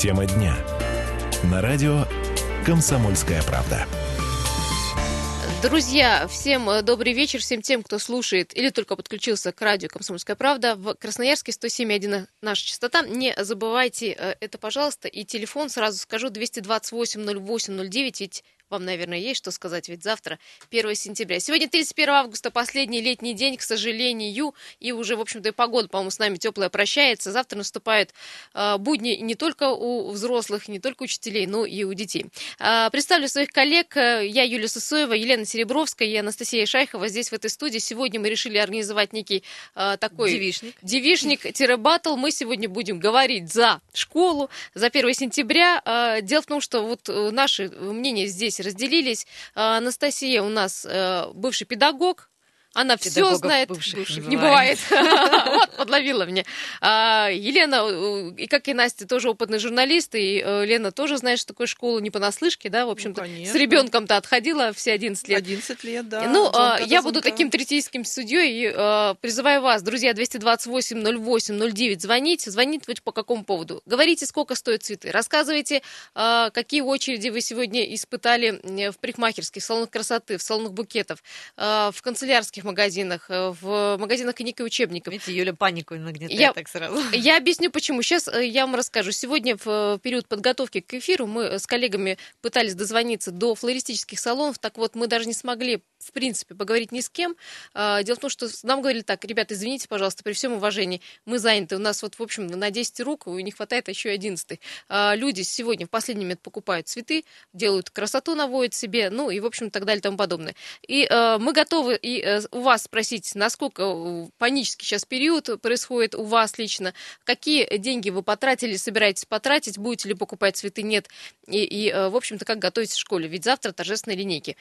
Тема дня. На радио «Комсомольская правда». Друзья, всем э, добрый вечер, всем тем, кто слушает или только подключился к радио «Комсомольская правда» в Красноярске 107.1 наша частота. Не забывайте э, это, пожалуйста, и телефон, сразу скажу, 228 08 09, ведь вам, наверное, есть что сказать, ведь завтра 1 сентября. Сегодня 31 августа, последний летний день, к сожалению, и уже, в общем-то, и погода, по-моему, с нами теплая прощается. Завтра наступают э, будни не только у взрослых, не только учителей, но и у детей. Э, представлю своих коллег. Я Юлия Сысоева, Елена Серебровская и Анастасия Шайхова здесь, в этой студии. Сегодня мы решили организовать некий э, такой... Девишник. Девишник-батл. Мы сегодня будем говорить за школу, за 1 сентября. Э, дело в том, что вот наши мнения здесь разделились. А, Анастасия у нас э, бывший педагог, она все знает. Бывших, бывших не бывает. Вот, подловила мне. А, Елена, и как и Настя, тоже опытный журналист, и э, Лена тоже знает, что такое школа не понаслышке, да, в общем-то. Ну, с ребенком-то отходила все 11 лет. 11 лет, да. Ну, а, я буду таким третейским судьей и а, призываю вас, друзья, 228-08-09, звоните. Звоните вот по какому поводу. Говорите, сколько стоят цветы. Рассказывайте, какие очереди вы сегодня испытали в парикмахерских, в салонах красоты, в салонах букетов, в канцелярских детских магазинах, э, в магазинах книг и учебников. Видите, Юля панику нагнетает я, так сразу. Я объясню, почему. Сейчас э, я вам расскажу. Сегодня в э, период подготовки к эфиру мы с коллегами пытались дозвониться до флористических салонов. Так вот, мы даже не смогли в принципе, поговорить ни с кем. А, дело в том, что нам говорили так, ребята, извините, пожалуйста, при всем уважении, мы заняты, у нас вот, в общем, на 10 рук, и не хватает еще и 11. А, люди сегодня в последний момент покупают цветы, делают красоту, наводят себе, ну и, в общем, так далее и тому подобное. И мы готовы и у вас спросить, насколько э, панический сейчас период происходит у вас лично, какие деньги вы потратили, собираетесь потратить, будете ли покупать цветы, нет, и, и э, в общем-то, как готовитесь в школе, ведь завтра торжественные линейки.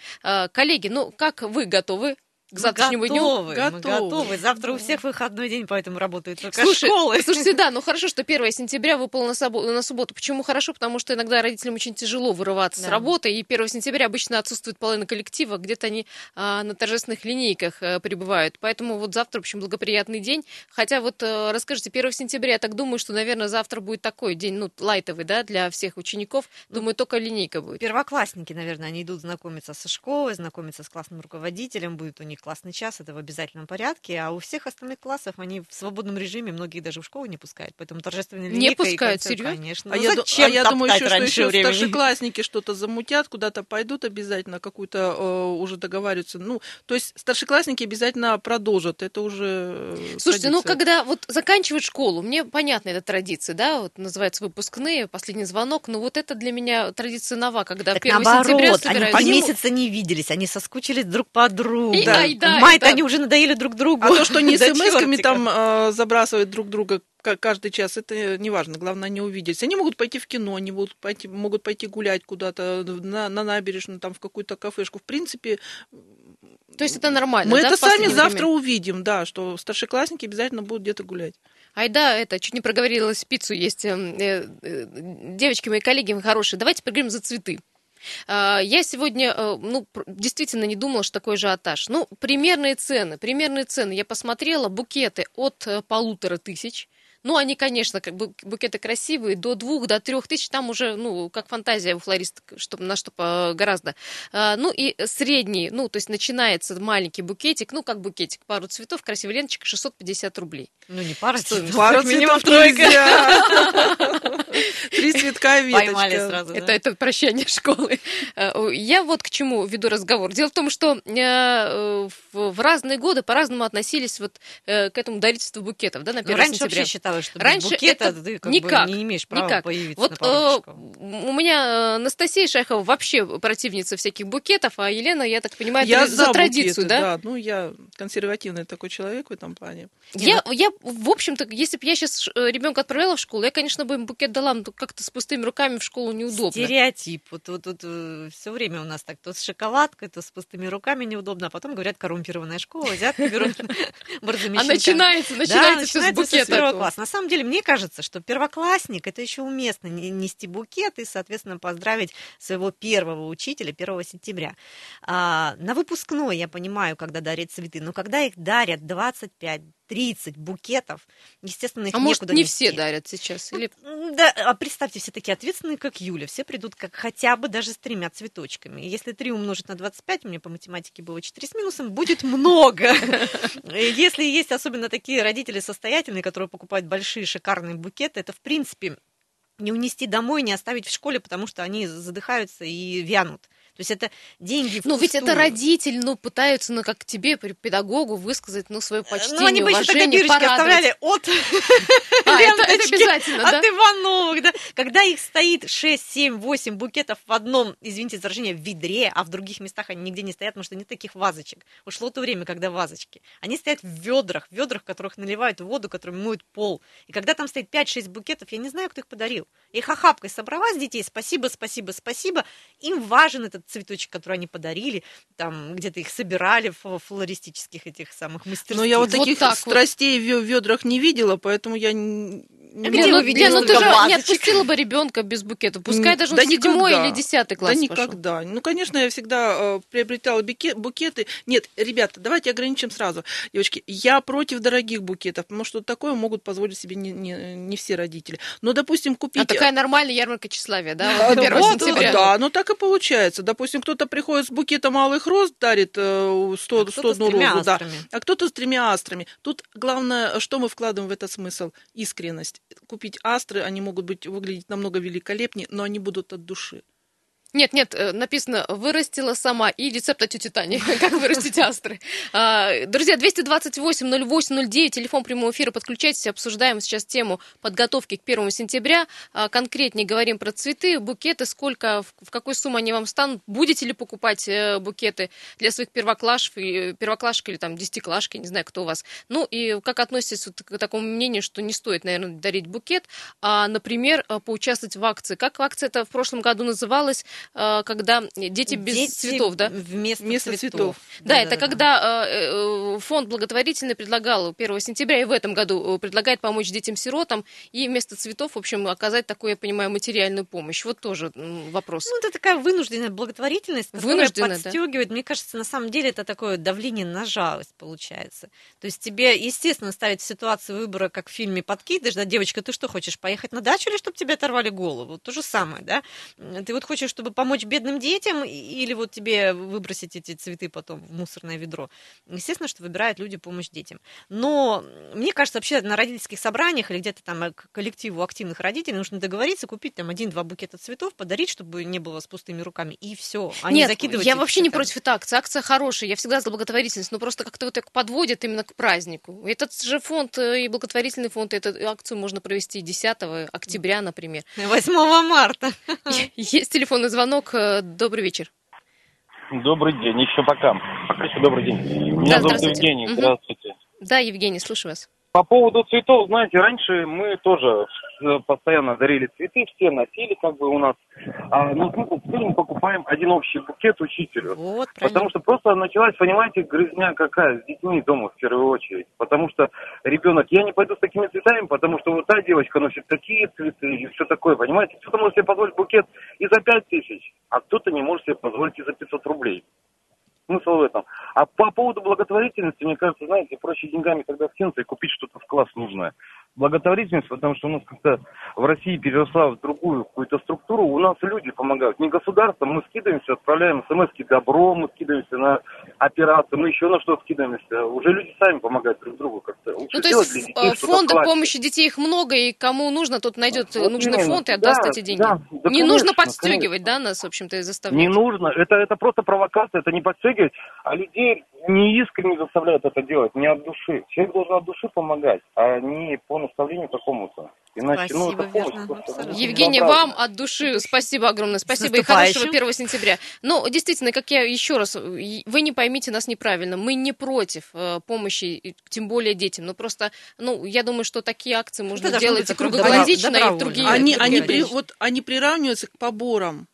Коллеги, ну, как вы готовы к завтрашнему готовы, дню. Мы готовы. Завтра у всех выходной день, поэтому работают только Слушай, школы. Слушайте, да, ну хорошо, что 1 сентября выпало на, субботу, на субботу. Почему хорошо? Потому что иногда родителям очень тяжело вырываться да. с работы, и 1 сентября обычно отсутствует половина коллектива, где-то они а, на торжественных линейках а, пребывают. Поэтому вот завтра, в общем, благоприятный день. Хотя вот а, расскажите, 1 сентября, я так думаю, что, наверное, завтра будет такой день, ну, лайтовый, да, для всех учеников. Ну, думаю, только линейка будет. Первоклассники, наверное, они идут знакомиться со школой, знакомиться с классным руководителем, будет у них классный час, это обязательном порядке, а у всех остальных классов они в свободном режиме, многие даже в школу не пускают, поэтому торжественные Не пускают, серьезно? Конечно. А, ну, я, зачем а я думаю, еще, что еще времени? старшеклассники что-то замутят, куда-то пойдут обязательно, какую-то э, уже договариваются. Ну, то есть старшеклассники обязательно продолжат, это уже э, Слушайте, ну, традиция. ну когда вот заканчивают школу, мне понятна эта традиция, да, вот называется выпускные, последний звонок, но вот это для меня традиция нова, когда так 1 наоборот, сентября собираются. Они по месяца не виделись, они соскучились друг по другу. И, да. Ай, да, Май-то они уже надоели друг другу. А то, что не смс-ками там э, забрасывают друг друга каждый час, это не важно. Главное, они увидеть. Они могут пойти в кино, они могут пойти, могут пойти гулять куда-то на, на набережную, там в какую-то кафешку. В принципе, то есть это нормально. Мы да, это сами завтра время? увидим, да, что старшеклассники обязательно будут где-то гулять. Ай да, это, чуть не проговорилась, пиццу есть. Эм, э, э, девочки мои коллеги хорошие, давайте поговорим за цветы. А, я сегодня, э, ну, действительно не думала, что такой ажиотаж. Ну, примерные цены, примерные цены. Я посмотрела, букеты от э, полутора тысяч ну, они, конечно, как бы букеты красивые, до двух, до трех тысяч, там уже, ну, как фантазия у флориста, чтобы, на что гораздо. А, ну, и средний, ну, то есть начинается маленький букетик, ну, как букетик, пару цветов, красивая ленточка, 650 рублей. Ну, не пара цветов, пара цветов тройка. Три цветка веточка. Поймали сразу, это, это прощание школы. А, я вот к чему веду разговор. Дело в том, что э, в разные годы по-разному относились вот э, к этому дарительству букетов, да, на 1 раньше сентября. вообще считалось, что Раньше букета это ты как никак, бы не имеешь права никак. появиться вот, на. Э, у меня Анастасия Шайхова вообще противница всяких букетов, а Елена, я так понимаю, я за, за традицию, букеты, да? да? Ну, я консервативный такой человек в этом плане. Я, я в общем-то, если бы я сейчас э, ребенка отправляла в школу, я, конечно, бы им букет дала, но как-то с пустыми руками в школу неудобно. Стереотип. Вот, вот, вот э, все время у нас так, то с шоколадкой, то с пустыми руками неудобно, а потом говорят, коррумпированная школа, взятки берут А начинается, начинается все с букета. На самом деле, мне кажется, что первоклассник это еще уместно нести букет и, соответственно, поздравить своего первого учителя 1 сентября. А, на выпускной я понимаю, когда дарят цветы, но когда их дарят 25 30 букетов. Естественно, их а некуда может, не нести. все дарят сейчас? Или... Да, а представьте, все такие ответственные, как Юля. Все придут как хотя бы даже с тремя цветочками. Если 3 умножить на 25, у меня по математике было 4 с минусом, будет много. Если есть особенно такие родители состоятельные, которые покупают большие шикарные букеты, это в принципе не унести домой, не оставить в школе, потому что они задыхаются и вянут. То есть это деньги Ну, ведь это родитель, ну, пытаются, ну, как тебе, педагогу, высказать, ну, свое почтение, ну, они уважение, тогда оставляли от а, это, это обязательно, от Ивановых, да? Когда их стоит 6, 7, 8 букетов в одном, извините за выражение, ведре, а в других местах они нигде не стоят, потому что нет таких вазочек. Ушло то время, когда вазочки. Они стоят в ведрах, в ведрах, в которых наливают воду, которыми моют пол. И когда там стоит 5-6 букетов, я не знаю, кто их подарил. Их охапкой собрала с детей, спасибо, спасибо, спасибо. Им важен этот цветочек, который они подарили, там где-то их собирали в флористических этих самых мастерских. Но я вот, вот таких страстей вот. в ведрах не видела, поэтому я а где ну, где, ну ты же не отпустила бы ребенка без букета, пускай даже да седьмой или десятый класс Да никогда. Пошел. Ну, конечно, я всегда э, приобретала букеты. Нет, ребята, давайте ограничим сразу. Девочки, я против дорогих букетов, потому что такое могут позволить себе не, не, не все родители. Но, допустим, купить... А такая нормальная ярмарка тщеславия, да? 1 сентября. Да, ну так и получается. Допустим, кто-то приходит с букетом малых роз, дарит 100, э, 100 а одну розу, да. а кто-то с тремя астрами. Тут главное, что мы вкладываем в этот смысл? Искренность купить астры, они могут быть выглядеть намного великолепнее, но они будут от души. Нет, нет, э, написано «вырастила сама» и рецепт от тети Тани, как вырастить астры. А, друзья, 228-08-09, телефон прямого эфира, подключайтесь, обсуждаем сейчас тему подготовки к 1 сентября. А, конкретнее говорим про цветы, букеты, сколько, в какой сумме они вам станут, будете ли покупать э, букеты для своих первоклашек, первоклашек или там десятиклашки, не знаю, кто у вас. Ну и как относитесь к такому мнению, что не стоит, наверное, дарить букет, а, например, э, поучаствовать в акции. Как акция это в прошлом году называлась? Э, когда дети без дети цветов, да? Вместо, вместо цветов. цветов. Да, да это да, когда да. Э, э, фонд благотворительный предлагал 1 сентября и в этом году предлагает помочь детям-сиротам и вместо цветов, в общем, оказать такую, я понимаю, материальную помощь. Вот тоже вопрос. Ну, это такая вынужденная благотворительность, которая вынужденная, подстегивает. Да. Мне кажется, на самом деле это такое давление на жалость получается. То есть тебе, естественно, ставить в ситуацию выбора, как в фильме «Подкидыш», да, девочка, ты что хочешь, поехать на дачу или чтобы тебе оторвали голову? То же самое, да? Ты вот хочешь, чтобы помочь бедным детям или вот тебе выбросить эти цветы потом в мусорное ведро. Естественно, что выбирают люди помощь детям. Но мне кажется, вообще на родительских собраниях или где-то там к коллективу активных родителей нужно договориться, купить там один-два букета цветов, подарить, чтобы не было с пустыми руками, и все. А Нет, не я вообще не против этой акции. Акция хорошая, я всегда за благотворительность, но просто как-то вот так подводят именно к празднику. Этот же фонд э, и благотворительный фонд, эту акцию можно провести 10 октября, например. 8 марта. Есть телефонный звонок звонок. Э, добрый вечер. Добрый день, еще пока. Пока еще добрый день. Меня да, зовут Евгений, угу. здравствуйте. Да, Евгений, слушаю вас. По поводу цветов, знаете, раньше мы тоже э, постоянно дарили цветы, все носили как бы у нас. А, но ну, теперь мы покупаем один общий букет учителю. Вот, потому что просто началась, понимаете, грызня какая с детьми дома в первую очередь. Потому что ребенок, я не пойду с такими цветами, потому что вот та девочка носит такие цветы и все такое, понимаете. Кто-то может себе позволить букет и за пять тысяч, а кто-то не может себе позволить и за 500 рублей. Смысл в этом. А по поводу благотворительности, мне кажется, знаете, проще деньгами тогда скинуться и купить что-то в класс нужное благотворительность, потому что у нас как-то в России переросла в другую какую-то структуру. У нас люди помогают, не государство. Мы скидываемся, отправляем смс добро, мы скидываемся на операции, мы еще на что скидываемся. Уже люди сами помогают друг другу как-то. Лучше ну, то есть детей, э, фонды помощи детей их много, и кому нужно, тот найдет вот нужный именно. фонд и отдаст да, эти деньги. Да, да, не конечно, нужно подстегивать, конечно. да, нас, в общем-то, и заставлять. Не нужно. Это, это просто провокация, это не подстегивать, а людей не искренне заставляют это делать, не от души. Человек должен от души помогать, а не по наставлению какому-то. Иначе, ну, спасибо, ну, верно, помощь, Евгений, вам от души спасибо огромное. Спасибо и хорошего 1 сентября. Ну, действительно, как я еще раз, вы не поймите нас неправильно. Мы не против э, помощи, тем более детям. Но просто, ну, я думаю, что такие акции можно Это делать и круглогодично, и в другие. Они, они, при, вот, они приравниваются к поборам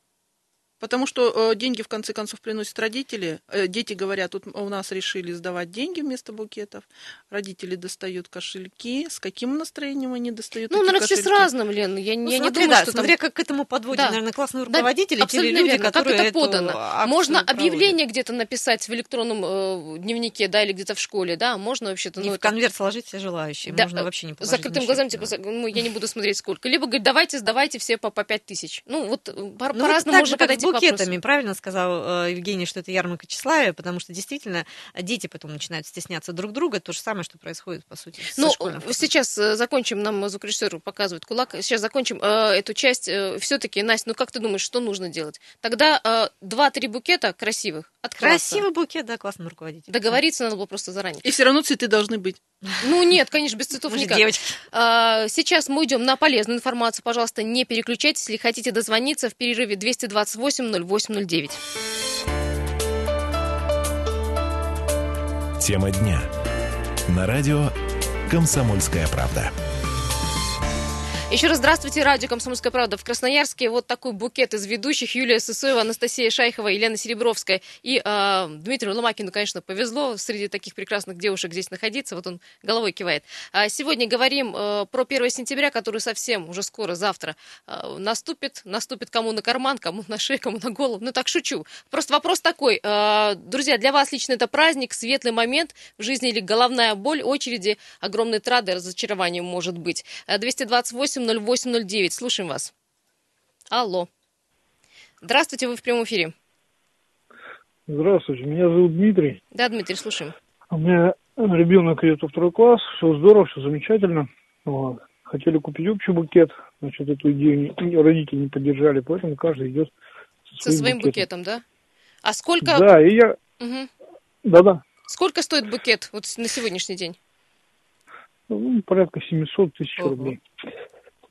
Потому что э, деньги в конце концов приносят родители. Э, дети говорят, тут у нас решили сдавать деньги вместо букетов. Родители достают кошельки. С каким настроением они достают? Ну, наверное, все с разным, Лен. Я, ну, я смотри, не думаю, да, что смотря там... как к этому подводят, да. наверное, классные руководители, да, абсолютно люди, верно. которые как это подано. Можно объявление проводят. где-то написать в электронном э, дневнике, да, или где-то в школе, да, можно вообще-то. Ну, в это... конверт сложить все желающие. Да, можно вообще не С закрытым глазами, типа, ну, я не буду смотреть сколько. Либо говорить, давайте, сдавайте все по, по 5 тысяч. Ну, вот ну, по-разному вот можно подойти букетами, правильно сказал э, Евгений, что это ярмарка тщеславия, потому что действительно дети потом начинают стесняться друг друга. То же самое, что происходит, по сути, Ну, сейчас э, закончим, нам звукорежиссер показывает кулак. Сейчас закончим э, эту часть. Все-таки, Настя, ну как ты думаешь, что нужно делать? Тогда э, два-три букета красивых от класса. Красивый букет, да, классный руководитель. Договориться надо было просто заранее. И все равно цветы должны быть. Ну нет, конечно, без цветов никак. девочки. А, сейчас мы идем на полезную информацию. Пожалуйста, не переключайтесь, если хотите дозвониться в перерыве 228 0809. Тема дня. На радио «Комсомольская правда». Еще раз здравствуйте, радио «Комсомольская правда» в Красноярске. Вот такой букет из ведущих. Юлия Сысоева, Анастасия Шайхова, Елена Серебровская. И э, Дмитрию Ломакину, конечно, повезло среди таких прекрасных девушек здесь находиться. Вот он головой кивает. А сегодня говорим э, про 1 сентября, который совсем уже скоро, завтра э, наступит. Наступит кому на карман, кому на шею, кому на голову. Ну так шучу. Просто вопрос такой. Э, друзья, для вас лично это праздник, светлый момент в жизни или головная боль, очереди, огромные трады, разочарование может быть. 228 0809. Слушаем вас. Алло. Здравствуйте, вы в прямом эфире. Здравствуйте, меня зовут Дмитрий. Да, Дмитрий, слушаем. У меня ребенок идет во второй класс, все здорово, все замечательно. Вот. Хотели купить общий букет, значит, эту идею не, родители не поддержали, поэтому каждый идет со, со своим букетом. букетом, да? А сколько... Да, и я... Угу. Да-да. Сколько стоит букет вот на сегодняшний день? Ну, порядка 700 тысяч Ого. рублей.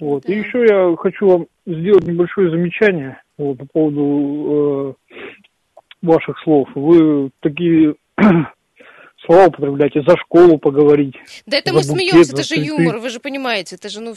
Вот. Да. И еще я хочу вам сделать небольшое замечание вот, по поводу э, ваших слов. Вы такие слова употребляете, за школу поговорить. Да это мы букет, смеемся, это же юмор, вы же понимаете, это же, ну...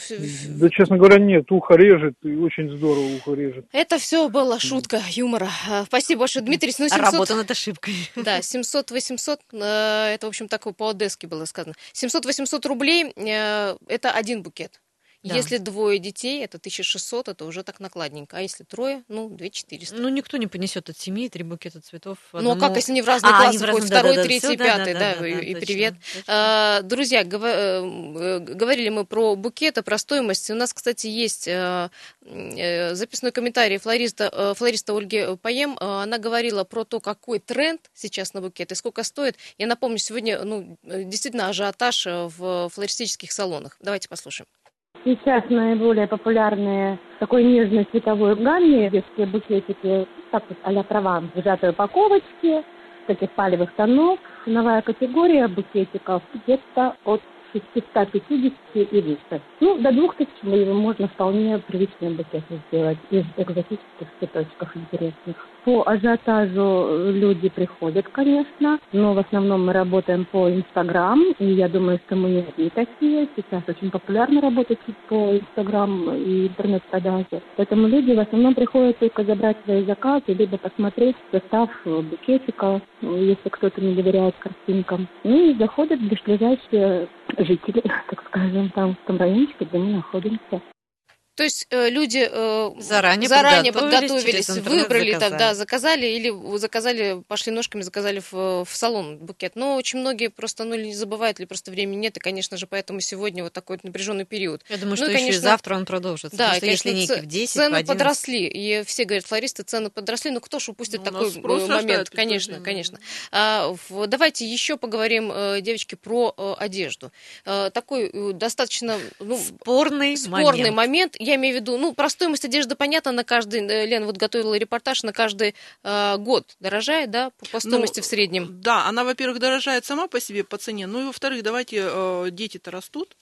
Да, честно говоря, нет, ухо режет, и очень здорово ухо режет. Это все была шутка юмора. А, спасибо большое, Дмитрий. Ну, 700... Работа над ошибкой. Да, 700-800, э, это, в общем, так по-одесски было сказано. 700-800 рублей, э, это один букет. Да. Если двое детей, это 1600, это уже так накладненько. А если трое, ну, 2400. Ну, никто не понесет от семьи три букета цветов. Одному... Ну, а как, если не в разные а, классы, хоть второй, да, третий, да, пятый, да, да, да, да, и, да, привет. Точно. А, друзья, гов... Э, говорили мы про букеты, про стоимость. У нас, кстати, есть э, э, записной комментарий флориста, флориста Ольги Поем. Она говорила про то, какой тренд сейчас на букеты, сколько стоит. Я напомню, сегодня ну, действительно ажиотаж в флористических салонах. Давайте послушаем. Сейчас наиболее популярные такой нежной цветовой гамме детские букетики, так вот а-ля Прованс, в сжатой упаковочке, таких палевых тонов. Ценовая категория букетиков где-то от 650 и выше. Ну, до 2000 можно вполне приличные букеты сделать из экзотических цветочков интересных. По ажиотажу люди приходят, конечно, но в основном мы работаем по Инстаграм, и я думаю, что мы не одни такие. Сейчас очень популярно работать по Инстаграм и интернет-продаже. Поэтому люди в основном приходят только забрать свои заказы, либо посмотреть состав букетика, если кто-то не доверяет картинкам. Ну и заходят ближайшие жители, так скажем, там в том райончике, где мы находимся. То есть э, люди э, заранее, заранее подготовились, подготовились выбрали заказали. там, да, заказали или заказали, пошли ножками, заказали в, в салон букет. Но очень многие просто, ну, не забывают, или просто времени нет, и, конечно же, поэтому сегодня вот такой напряженный период. Я думаю, ну, что и, конечно, еще и завтра он продолжится. Да, потому что конечно, есть в 10, цены в подросли, и все говорят, флористы, цены подросли, ну кто ж упустит ну, такой момент? Рождает, конечно, конечно. А, в, давайте еще поговорим, э, девочки, про э, одежду. А, такой э, достаточно ну, спорный, спорный момент. момент. Я имею в виду, ну, про стоимость одежды понятно на каждый, Лена вот готовила репортаж, на каждый э, год дорожает, да, по, по стоимости ну, в среднем? Да, она, во-первых, дорожает сама по себе по цене, ну и во-вторых, давайте, э, дети-то растут,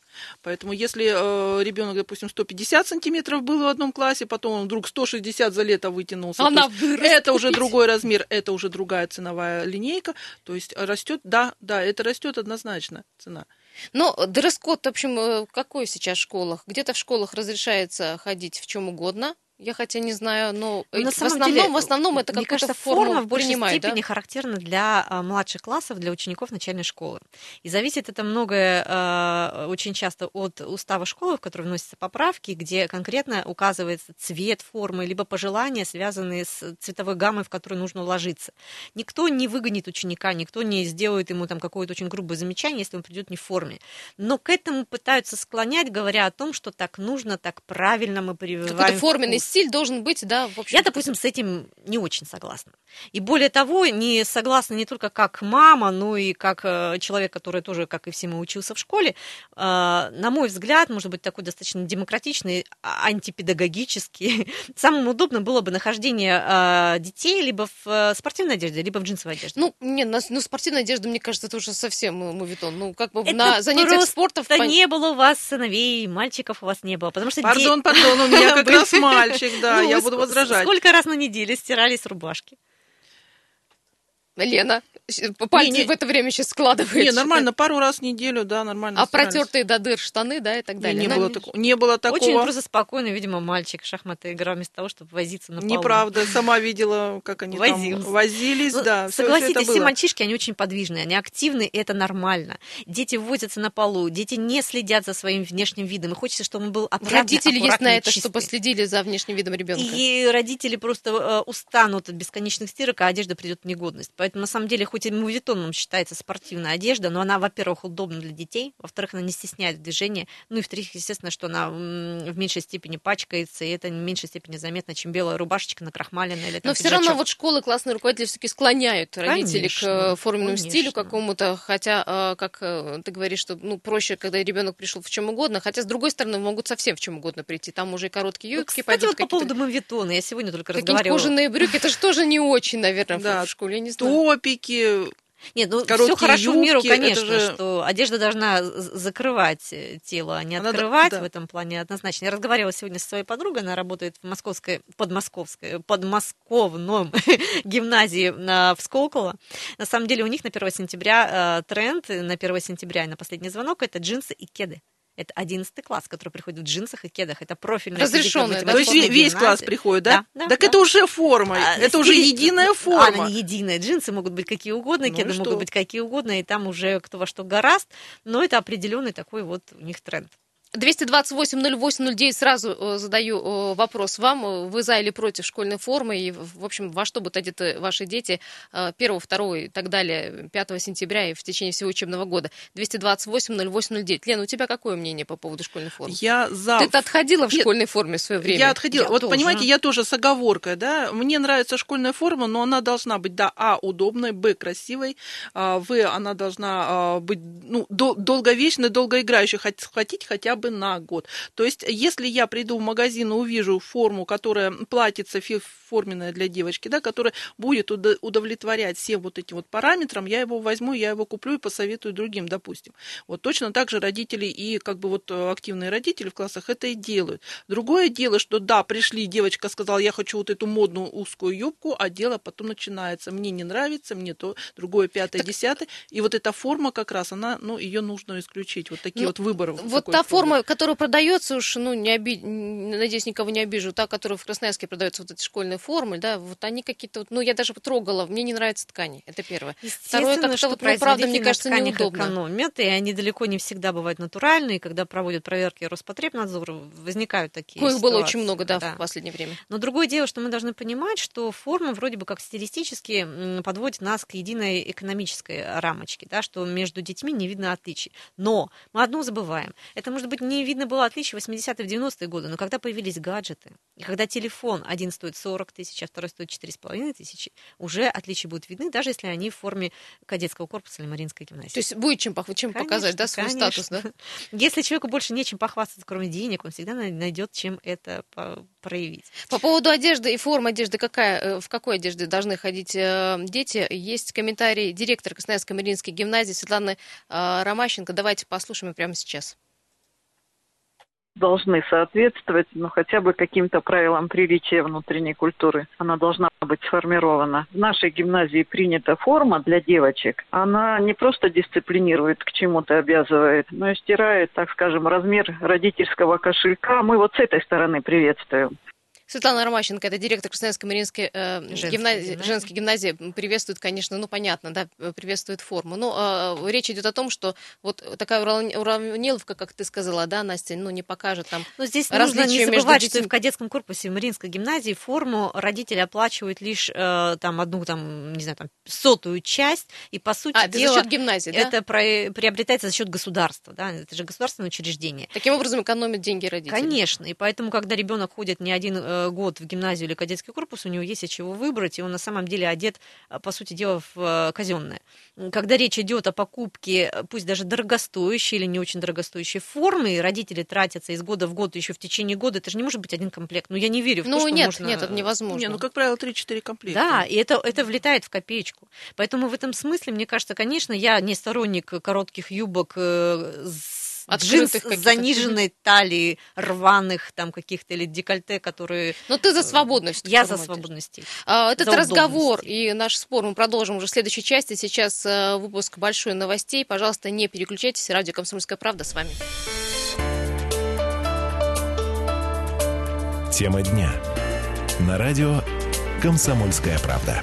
Поэтому если э, ребенок, допустим, 150 сантиметров был в одном классе, потом он вдруг 160 за лето вытянулся, Она это уже другой размер, это уже другая ценовая линейка, то есть растет, да, да, это растет однозначно цена. Но дресс-код, в общем, какой сейчас в школах? Где-то в школах разрешается ходить в чем угодно, Я хотя не знаю, но ну, на в, основном, деле, в основном это как то форма в большей степени да? характерна для а, младших классов, для учеников начальной школы. И зависит это многое а, очень часто от устава школы, в который вносятся поправки, где конкретно указывается цвет формы, либо пожелания, связанные с цветовой гаммой, в которую нужно уложиться. Никто не выгонит ученика, никто не сделает ему там какое-то очень грубое замечание, если он придет не в форме. Но к этому пытаются склонять, говоря о том, что так нужно, так правильно мы прививаем. Какой-то форменный стиль должен быть, да, в общем. Я, допустим, с этим не очень согласна. И более того, не согласна не только как мама, но и как э, человек, который тоже, как и все мы, учился в школе. Э, на мой взгляд, может быть, такой достаточно демократичный, а, антипедагогический. Самым удобным было бы нахождение э, детей либо в спортивной одежде, либо в джинсовой одежде. Ну, не, ну, спортивная одежда, мне кажется, это уже совсем мувитон. Ну, как бы это на занятиях спорта... Это не было у вас сыновей, мальчиков у вас не было, потому что... Пардон, пардон, у меня как раз мальчик мальчик, да, ну, я буду возражать. Сколько раз на неделе стирались рубашки? Лена, пальцы не, не, в это время сейчас складывает. Не, нормально, пару раз в неделю, да, нормально. А стирались. протертые до дыр штаны, да, и так далее. Не, не, было, такого, не было такого. Очень просто спокойно, видимо, мальчик шахматы играл вместо того, чтобы возиться на полу. Неправда, сама видела, как они там возились, ну, да. Согласитесь, все, все мальчишки, они очень подвижные, они активны, и это нормально. Дети возятся на полу, дети не следят за своим внешним видом, и хочется, чтобы он был опрятный, Родители есть на это, чистый. чтобы следили за внешним видом ребенка. И родители просто э, устанут от бесконечных стирок, а одежда придет в негодность. Поэтому, на самом деле, хоть и мувитоном считается спортивная одежда, но она, во-первых, удобна для детей, во-вторых, она не стесняет движения, ну и в-третьих, естественно, что она в меньшей степени пачкается, и это в меньшей степени заметно, чем белая рубашечка накрахмаленная или там, Но все равно вот школы, классные руководители все-таки склоняют родителей конечно, к э, форменному конечно. стилю какому-то, хотя, э, как э, ты говоришь, что ну, проще, когда ребенок пришел в чем угодно, хотя, с другой стороны, могут совсем в чем угодно прийти, там уже и короткие ну, юбки ну, кстати, вот по поводу мувитона, я сегодня только разговаривала. кожаные брюки, это же тоже не очень, наверное, в школе, не знаю. Топики, нет, ну все хорошо юбки, в миру, конечно, же... что одежда должна закрывать э, тело, а не Она открывать да. в этом плане однозначно. Я разговаривала сегодня со своей подругой, она работает в московской, подмосковской, подмосковном гимназии в Сколково. На самом деле у них на 1 сентября э, тренд, на 1 сентября и на последний звонок это джинсы и кеды. Это одиннадцатый класс, который приходит в джинсах и кедах. Это профильная Разрешенная, да? То есть весь гимназия. класс приходит, да? Да. да так да. это уже форма, а, это уже единая форма. Она не единая. Джинсы могут быть какие угодно, ну кеды могут быть какие угодно, и там уже кто во что гораст. Но это определенный такой вот у них тренд. 228-08-09 сразу э, задаю э, вопрос вам. Вы за или против школьной формы? И, в общем, во что будут одеты ваши дети 1, 2 и так далее, 5 сентября и в течение всего учебного года? 228-08-09. Лена, у тебя какое мнение по поводу школьной формы? Я за... Ты отходила в школьной форме в свое время? Я отходила. Я вот, тоже. понимаете, я тоже с оговоркой, да? Мне нравится школьная форма, но она должна быть, да, а, удобной, б, красивой, а, в, она должна а, быть, ну, долговечной, долгоиграющей, хотите хотя бы бы на год. То есть, если я приду в магазин и увижу форму, которая платится форменная для девочки, да, которая будет удовлетворять всем вот этим вот параметрам, я его возьму, я его куплю и посоветую другим, допустим. Вот точно так же родители и как бы вот э, активные родители в классах это и делают. Другое дело, что да, пришли, девочка сказала, я хочу вот эту модную узкую юбку, а дело потом начинается. Мне не нравится, мне то, другое, пятое, так... десятое. И вот эта форма как раз, она, ну, ее нужно исключить. Вот такие ну, вот выборы. Вот та форма, форма, которая продается уж, ну, не оби... надеюсь, никого не обижу, та, которая в Красноярске продается, вот эти школьные формы, да, вот они какие-то, вот, ну, я даже потрогала, мне не нравятся ткани, это первое. Второе, как-то вот, ну, правда, мне кажется, неудобно. экономят, и они далеко не всегда бывают натуральные, когда проводят проверки Роспотребнадзора, возникают такие Коих ситуации. было очень много, да, да, в последнее время. Но другое дело, что мы должны понимать, что форма вроде бы как стилистически подводит нас к единой экономической рамочке, да, что между детьми не видно отличий. Но мы одно забываем. Это может быть не видно было отличий 80-е, 90-е годы, но когда появились гаджеты, и когда телефон один стоит 40 тысяч, а второй стоит 4,5 тысячи, уже отличия будут видны, даже если они в форме кадетского корпуса или Маринской гимназии. То есть будет чем, чем конечно, показать, да, свой конечно. статус, да? Если человеку больше нечем похвастаться, кроме денег, он всегда найдет, чем это проявить. По поводу одежды и формы одежды, какая, э, в какой одежде должны ходить э, дети, есть комментарий директора Красноярской Мариинской гимназии Светланы э, Ромащенко. Давайте послушаем прямо сейчас должны соответствовать, ну, хотя бы каким-то правилам приличия внутренней культуры. Она должна быть сформирована. В нашей гимназии принята форма для девочек. Она не просто дисциплинирует, к чему-то обязывает, но и стирает, так скажем, размер родительского кошелька. Мы вот с этой стороны приветствуем. Светлана Ромащенко, это директор Красноярской Мариинской э, гимназии, гимназии. женской гимназии, приветствует, конечно, ну, понятно, да, приветствует форму. Но э, речь идет о том, что вот такая уравниловка, как ты сказала, да, Настя, ну, не покажет там Но здесь нужно не забывать, что в кадетском корпусе Мариинской гимназии форму родители оплачивают лишь э, там одну, там, не знаю, там, сотую часть, и, по сути а, дела... за счет гимназии, да? Это про, приобретается за счет государства, да, это же государственное учреждение. Таким образом экономят деньги родители. Конечно, и поэтому, когда ребенок ходит не один э, год в гимназию или кадетский корпус, у него есть от чего выбрать, и он на самом деле одет, э, по сути дела, в э, казенное. Когда речь идет о покупке, пусть даже дорогостоящей или не очень дорогостоящей формы, и родители тратятся из года в год еще в течение года, это же не может быть один комплект. Ну, я не верю в ну, то, что нет, можно... нет, это невозможно. Не, ну, как правило, 3-4 комплекта. Да, и это, это влетает в копеечку. Поэтому в этом смысле, мне кажется, конечно, я не сторонник коротких юбок с джинс с заниженной талией, рваных там каких-то или декольте, которые... Но ты за свободность. Я за свободность. А, этот разговор и наш спор мы продолжим уже в следующей части. Сейчас э, выпуск большой новостей. Пожалуйста, не переключайтесь. Радио «Комсомольская правда» с вами. Тема дня. На радио «Комсомольская правда».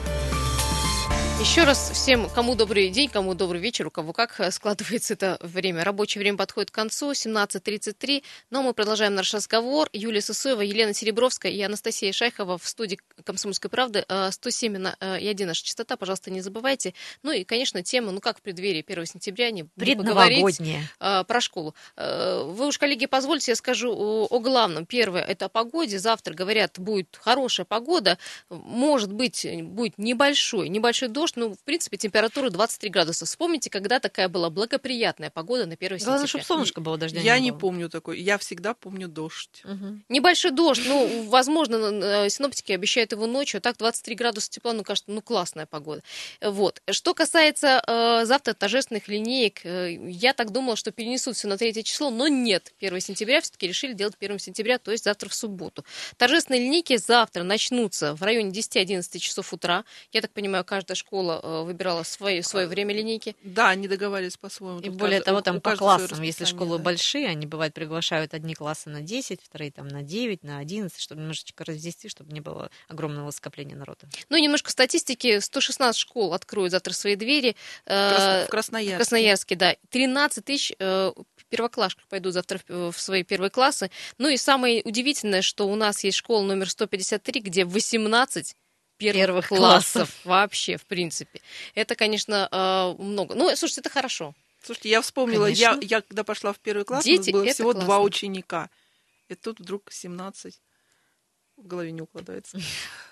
Еще раз всем, кому добрый день, кому добрый вечер, у кого как складывается это время. Рабочее время подходит к концу, 17.33, но мы продолжаем наш разговор. Юлия Сысоева, Елена Серебровская и Анастасия Шайхова в студии «Комсомольской правды». 107 э, и 1 наша частота, пожалуйста, не забывайте. Ну и, конечно, тема, ну как в преддверии 1 сентября, не поговорить э, про школу. Э, вы уж, коллеги, позвольте, я скажу о главном. Первое, это о погоде. Завтра, говорят, будет хорошая погода. Может быть, будет небольшой, небольшой дождь, дождь, ну, в принципе, температура 23 градуса. Вспомните, когда такая была благоприятная погода на 1 сентября. Главное, чтобы солнышко было, дождя Я не, не было. помню такой. Я всегда помню дождь. Угу. Небольшой дождь. Ну, возможно, синоптики обещают его ночью. А так 23 градуса тепла, ну, кажется, ну, классная погода. Вот. Что касается э, завтра торжественных линеек, э, я так думала, что перенесут все на третье число, но нет. 1 сентября все-таки решили делать 1 сентября, то есть завтра в субботу. Торжественные линейки завтра начнутся в районе 10-11 часов утра. Я так понимаю, каждая школа э, выбирала свое, свое время линейки. Да, они договаривались по-своему. И более того, там по классам, если школы да. большие, они бывают приглашают одни классы на 10, вторые там на 9, на 11, чтобы немножечко развести, чтобы не было огромного скопления народа. Ну, немножко статистики. 116 школ откроют завтра свои двери. В Красноярске. В Красноярске, да. 13 тысяч э, первоклашек пойдут завтра в свои первые классы. Ну и самое удивительное, что у нас есть школа номер 153, где 18 первых, первых классов. классов вообще, в принципе. Это, конечно, э, много. Ну, слушайте, это хорошо. Слушайте, я вспомнила, я, я когда пошла в первый класс, Дети, у нас было всего классно. два ученика. И тут вдруг 17 в голове не укладывается.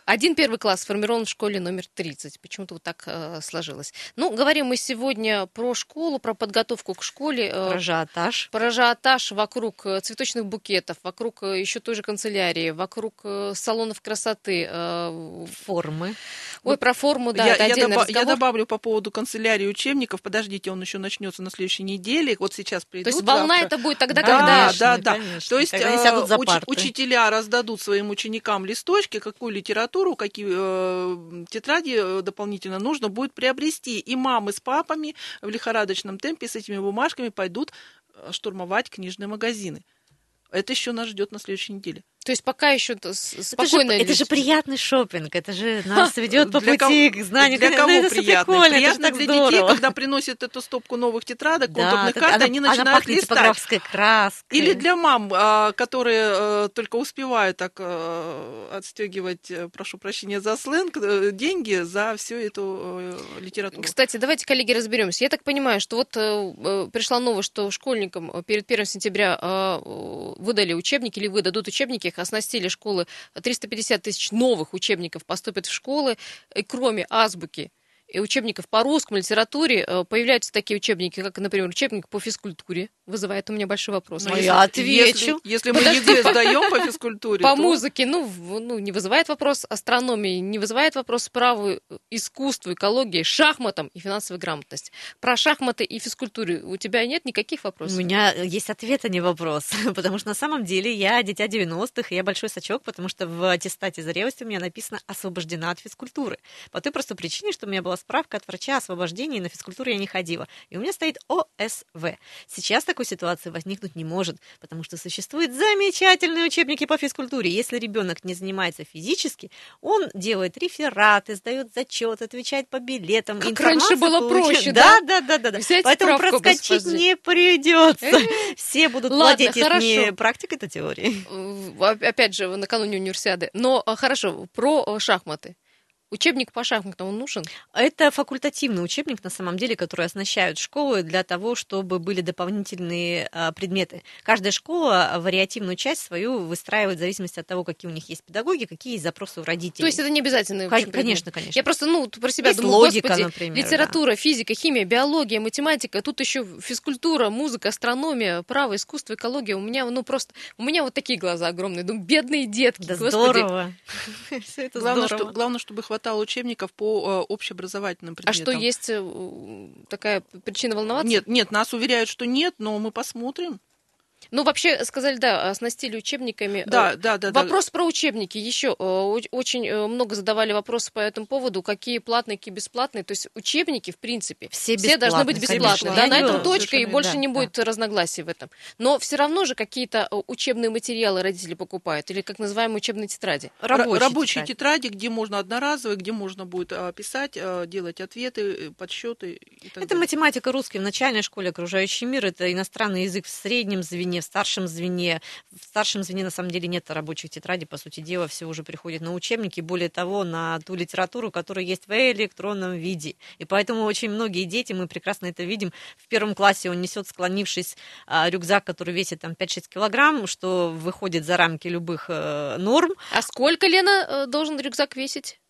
Один первый класс сформирован в школе номер 30. Почему-то вот так э, сложилось. Ну, говорим мы сегодня про школу, про подготовку к школе. Э, про ажиотаж. Про ажиотаж вокруг э, цветочных букетов, вокруг э, еще той же канцелярии, вокруг э, салонов красоты. Э, Формы. Ой, про форму, да, я, это я, доба- я добавлю по поводу канцелярии учебников. Подождите, он еще начнется на следующей неделе. Вот сейчас придут. То есть волна завтра. это будет тогда, да, когда... Да, да, да. То есть э, уч, учителя раздадут своим ученикам листочки, какую литературу, какие э, тетради э, дополнительно нужно будет приобрести. И мамы с папами в лихорадочном темпе с этими бумажками пойдут э, штурмовать книжные магазины. Это еще нас ждет на следующей неделе. То есть пока еще спокойно. Это же, это же приятный шопинг, это же нас ведет по пути к знанию. Для кого это приятно? Приятно для здорово. детей, когда приносят эту стопку новых тетрадок, да, контурных карт, она, они начинают она пахнет листать. типографской краской. Или для мам, а, которые э, только успевают так э, отстегивать, э, прошу прощения за сленг, деньги за всю эту литературу. Кстати, давайте, коллеги, разберемся. Я так понимаю, что вот пришла новость, что школьникам перед 1 сентября выдали учебники или выдадут учебники, их оснастили школы школы, 350 тысяч новых учебников поступят в школы, и кроме азбуки и учебников по русскому литературе э, появляются такие учебники, как, например, учебник по физкультуре. Вызывает у меня большой вопрос. Ну, я отвечу. Если, если мы ЕГЭ сдаем по физкультуре, По то... музыке, ну, ну, не вызывает вопрос астрономии, не вызывает вопрос праву, искусству, экологии, шахматам и финансовой грамотности. Про шахматы и физкультуру у тебя нет никаких вопросов? У меня есть ответ, а не вопрос. Потому что на самом деле я дитя 90-х, и я большой сачок, потому что в аттестате зрелости у меня написано «освобождена от физкультуры». По той простой причине, что у меня была справка от врача о освобождении, на физкультуру я не ходила. И у меня стоит ОСВ. Сейчас такой такой ситуации возникнуть не может, потому что существуют замечательные учебники по физкультуре. Если ребенок не занимается физически, он делает рефераты, сдает зачет, отвечает по билетам. Как раньше было проще, да? Да, да, да. да. Поэтому справку, проскочить господи. не придется. Э, Все будут Ладно, владеть, если не практикой, то теорией. Опять же, накануне универсиады. Но а, хорошо, про шахматы. Учебник по шахматам он нужен? Это факультативный учебник, на самом деле, который оснащают школы для того, чтобы были дополнительные а, предметы. Каждая школа вариативную часть свою выстраивает в зависимости от того, какие у них есть педагоги, какие есть запросы у родителей. То есть это не обязательно? Конечно, конечно, конечно. Я просто, ну, про себя есть думаю, логика, господи, например, литература, да. физика, химия, биология, математика, тут еще физкультура, музыка, астрономия, право, искусство, экология. У меня, ну, просто, у меня вот такие глаза огромные. Думаю, бедные детки, да господи. здорово. Все это главное, здорово. Что, главное, чтобы хватало учебников по э, общеобразовательным предметам. А что, есть э, такая причина волноваться? Нет, нет, нас уверяют, что нет, но мы посмотрим. Ну, вообще, сказали, да, оснастили учебниками. Да, да, да. Вопрос да. про учебники. Еще очень э, много задавали вопросы по этому поводу, какие платные, какие бесплатные. То есть учебники, в принципе, все, все должны быть бесплатные. Да, на этом точка, и больше да, не будет да. разногласий в этом. Но все равно же какие-то э, учебные материалы родители покупают, или как называемые учебные тетради. Рабочие, Рабочие тетради. тетради, где можно одноразовые, где можно будет а, писать, а, делать ответы, э, подсчеты. это далее. математика русский в начальной школе, окружающий мир, это иностранный язык в среднем звене, в старшем звене. В старшем звене, на самом деле, нет рабочих тетрадей, по сути дела, все уже приходит на учебники, более того, на ту литературу, которая есть в электронном виде. И поэтому очень многие дети, мы прекрасно это видим, в первом классе он несет, склонившись, а, рюкзак, который весит там 5-6 килограмм, что выходит за рамки любых э, норм. А сколько, Лена, э, должен рюкзак весить?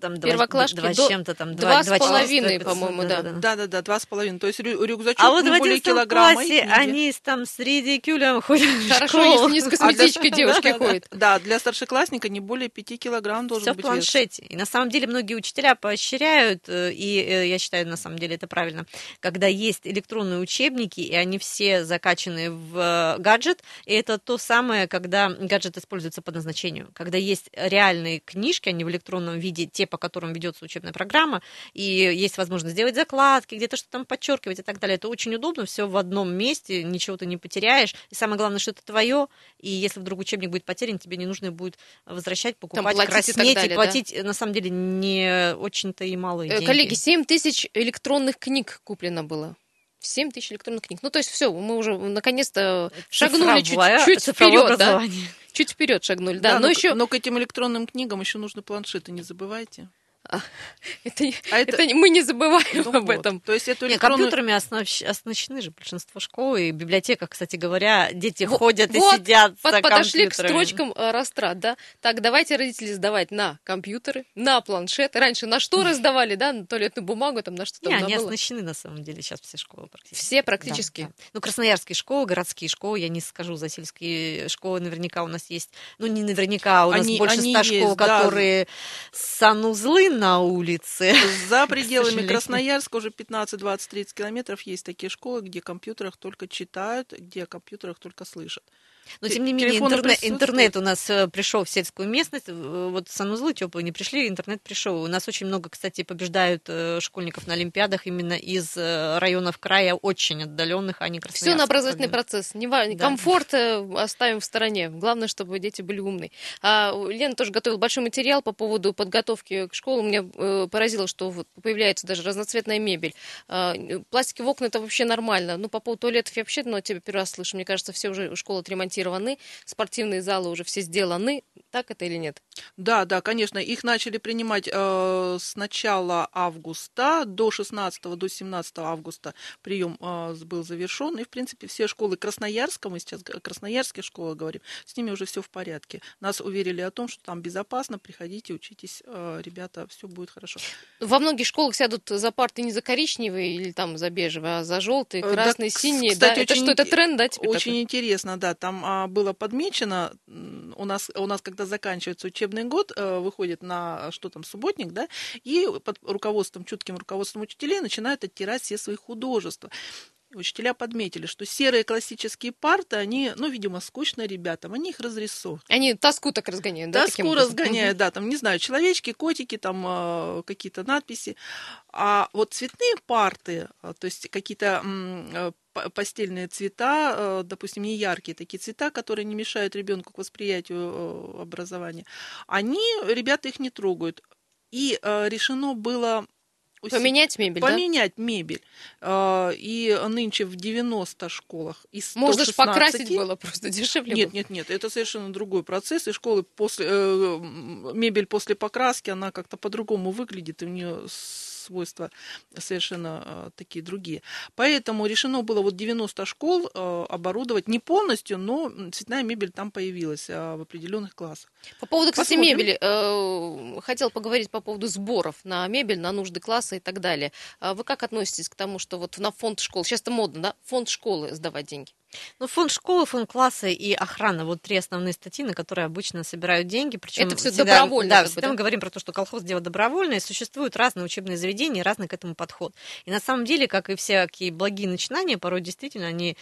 Там первоклашки два, два с чем-то там два, два с половиной, по-моему, да. Да, да, да, два с половиной. То есть рюкзачок а вот в более килограмма. классе они там с редикюлем ходят Хорошо, если не с косметичкой девушки ходят. Да, для старшеклассника не более пяти килограмм должен быть в планшете. И на самом деле многие учителя поощряют, э, и э, я считаю, на самом деле это правильно, когда есть электронные учебники, и они все закачаны в гаджет, и это то самое, когда гаджет используется по назначению, когда есть реальные книжки, они в электронном виде, те, по которым ведется учебная программа, и есть возможность сделать закладки, где-то что-то там подчеркивать и так далее. Это очень удобно, все в одном месте, ничего ты не потеряешь. И самое главное, что это твое, и если вдруг учебник будет потерян, тебе не нужно будет возвращать, покупать, там краснеть и, далее, и платить, да? на самом деле, не очень-то и малые э, деньги. Коллеги, 7 тысяч электронных книг куплено было. 7 тысяч электронных книг. Ну, то есть все, мы уже наконец-то шагнули чуть-чуть вперед, да? Чуть вперед шагнули, да. да но, но еще... но к этим электронным книгам еще нужны планшеты, не забывайте. А, это, а это, это мы не забываем ну об вот. этом. То есть эту электронную... Нет, компьютерами оснащ... оснащены же большинство школ и библиотеках, кстати говоря, дети вот, ходят вот, и сидят под, за подошли к строчкам э, растрат, да? Так, давайте родители сдавать на компьютеры, на планшеты. Раньше на что раздавали, да? На туалетную бумагу, там на что там Не, они было. оснащены на самом деле сейчас все школы практически. Все практически? Да, да. Ну, красноярские школы, городские школы, я не скажу, за сельские школы наверняка у нас есть, ну, не наверняка, у нас они, больше ста школ, да. которые санузлы на улице. За пределами Красноярска уже 15, 20, 30 километров есть такие школы, где компьютерах только читают, где о компьютерах только слышат. Но тем не менее интернет, интернет у нас э, пришел в сельскую местность. Вот санузлы теплые не пришли, интернет пришел. У нас очень много, кстати, побеждают э, школьников на олимпиадах именно из э, районов края очень отдаленных, а не Все на образовательный процесс. Не важно. Да. Комфорт оставим в стороне. Главное, чтобы дети были умные. А Лена тоже готовила большой материал по поводу подготовки к школе. Меня поразило, что появляется даже разноцветная мебель. А, пластики в окна это вообще нормально. Ну, по поводу туалетов я вообще ну, тебя первый раз слышу. Мне кажется, все уже школы отремонтировали отремонтированы, спортивные залы уже все сделаны. Так это или нет? Да, да, конечно. Их начали принимать э, с начала августа до 16 до 17 августа прием э, был завершен. И, в принципе, все школы Красноярска, мы сейчас красноярские школы говорим, с ними уже все в порядке. Нас уверили о том, что там безопасно, приходите, учитесь, э, ребята, все будет хорошо. Во многих школах сядут за парты не за коричневые или там за бежевые, а за желтые, красные, да, синие. Кстати, да? Это что, это тренд, да, Очень такой? интересно, да. Там а, было подмечено, у нас, у нас когда заканчивается учебный год, а, выходит на, что там, субботник, да, и под руководством, чутким руководством учителей начинают оттирать все свои художества. Учителя подметили, что серые классические парты, они, ну, видимо, скучные ребятам, они их разрисовывают. Они тоску так разгоняют, да? Тоску разгоняют, да, там, не знаю, человечки, котики, там э, какие-то надписи. А вот цветные парты, э, то есть какие-то э, постельные цвета, допустим, не яркие такие цвета, которые не мешают ребенку к восприятию образования, они, ребята их не трогают. И решено было Поменять мебель, Поменять да? мебель. И нынче в 90 школах из 116... Можно же покрасить было просто дешевле. Нет, нет, нет, это совершенно другой процесс. И школы после... Мебель после покраски, она как-то по-другому выглядит, и у нее свойства совершенно э, такие другие. Поэтому решено было вот 90 школ э, оборудовать не полностью, но цветная мебель там появилась э, в определенных классах. По поводу, кстати, Посмотрим. мебели. Хотел поговорить по поводу сборов на мебель, на нужды класса и так далее. А вы как относитесь к тому, что вот на фонд школ, сейчас это модно, да, фонд школы сдавать деньги? Ну, фонд школы, фонд класса и охрана. Вот три основные статьи, на которые обычно собирают деньги. Причем это все всегда, добровольно. Да, всегда да? мы говорим про то, что колхоз дело добровольное. Существуют разные учебные заведения, разный к этому подход. И на самом деле, как и всякие благие начинания, порой действительно они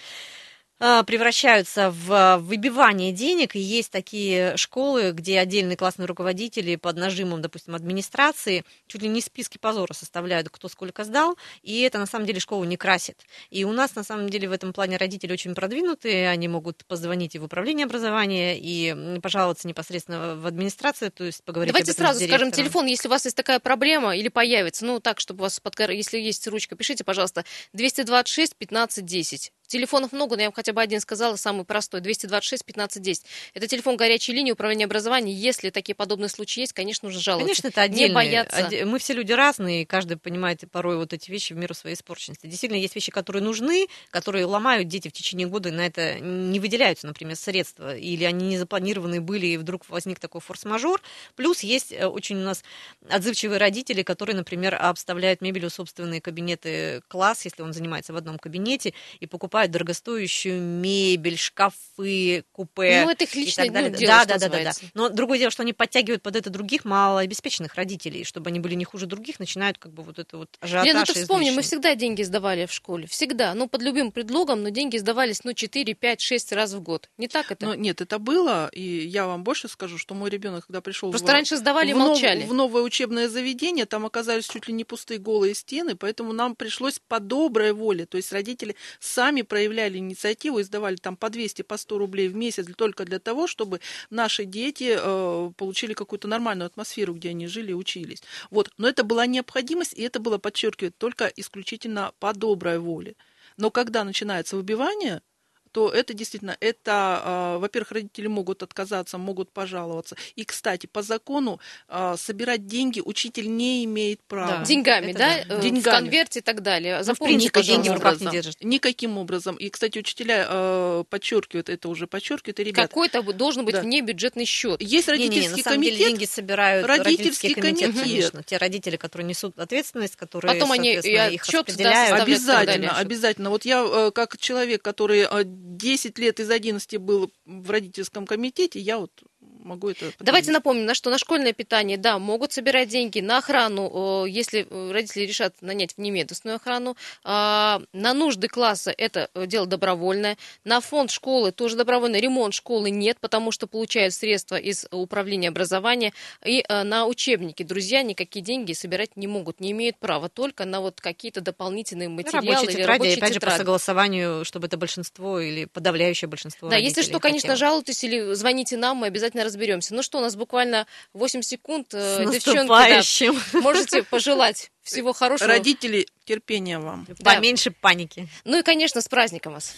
превращаются в выбивание денег, и есть такие школы, где отдельные классные руководители под нажимом, допустим, администрации чуть ли не списки позора составляют, кто сколько сдал, и это на самом деле школу не красит. И у нас на самом деле в этом плане родители очень продвинутые, они могут позвонить и в управление образования, и пожаловаться непосредственно в администрацию, то есть поговорить Давайте сразу скажем телефон, если у вас есть такая проблема или появится, ну так, чтобы у вас, под... если есть ручка, пишите, пожалуйста, 226 15 10. Телефонов много, но я вам хотя бы один сказала, самый простой, 226 15 10. Это телефон горячей линии управления образованием. Если такие подобные случаи есть, конечно, нужно жаловаться. Конечно, это отдельно. Не бояться. Мы все люди разные, и каждый понимает порой вот эти вещи в меру своей испорченности. Действительно, есть вещи, которые нужны, которые ломают дети в течение года, и на это не выделяются, например, средства, или они не запланированы были, и вдруг возник такой форс-мажор. Плюс есть э, очень у нас отзывчивые родители, которые, например, обставляют мебелью собственные кабинеты класс, если он занимается в одном кабинете, и покупают покупают дорогостоящую мебель, шкафы, купе. Ну, это их личное. Ну, дело, да, да, да, да, да. Но другое дело, что они подтягивают под это других малообеспеченных родителей, чтобы они были не хуже других, начинают как бы вот это вот ажиотаж. Лена, ну ты вспомни, мы всегда деньги сдавали в школе. Всегда. Ну, под любым предлогом, но деньги сдавались, ну, 4, 5, 6 раз в год. Не так это? Ну, нет, это было, и я вам больше скажу, что мой ребенок, когда пришел Просто в, раньше сдавали в, и молчали. Нов, в новое учебное заведение, там оказались чуть ли не пустые голые стены, поэтому нам пришлось по доброй воле, то есть родители сами проявляли инициативу и сдавали там по 200, по 100 рублей в месяц только для того, чтобы наши дети э, получили какую-то нормальную атмосферу, где они жили и учились. Вот. Но это была необходимость, и это было, подчеркиваю, только исключительно по доброй воле. Но когда начинается выбивание, то это действительно, это, э, во-первых, родители могут отказаться, могут пожаловаться. И, кстати, по закону э, собирать деньги учитель не имеет права. Да. Деньгами, да? да? Деньгами. В конверте и так далее. Запомните, ну, деньги в руках не держат. Никаким образом. И, кстати, учителя э, подчеркивают, это уже подчеркивают, и ребята. Какой-то должен быть да. внебюджетный счет. Есть родительский не, не, на самом комитет. Деле деньги собирают родительский, родительский комитет, комитет, конечно. Те родители, которые несут ответственность, которые, Потом они их распределяют. Обязательно, обязательно. Вот я, э, как человек, который 10 э, лет из 11 был в родительском комитете, я вот могу это подтвердить. Давайте напомним, на что на школьное питание, да, могут собирать деньги на охрану, если э, родители решат нанять внемедостную охрану, а, на нужды класса это э, дело добровольное, на фонд школы тоже добровольно, ремонт школы нет, потому что получают средства из управления образования, и э, на учебники. Друзья никакие деньги собирать не могут, не имеют права, только на вот какие-то дополнительные материалы рабочие или рабочие опять тетради. же, по согласованию, чтобы это большинство или подавляющее большинство Да, если что, конечно, жалуйтесь или звоните нам, мы обязательно разберемся. Ну что, у нас буквально 8 секунд. Э, С Девчонки, да, можете пожелать всего хорошего. Родители, терпения вам. Поменьше да. паники. Ну и, конечно, с праздником вас.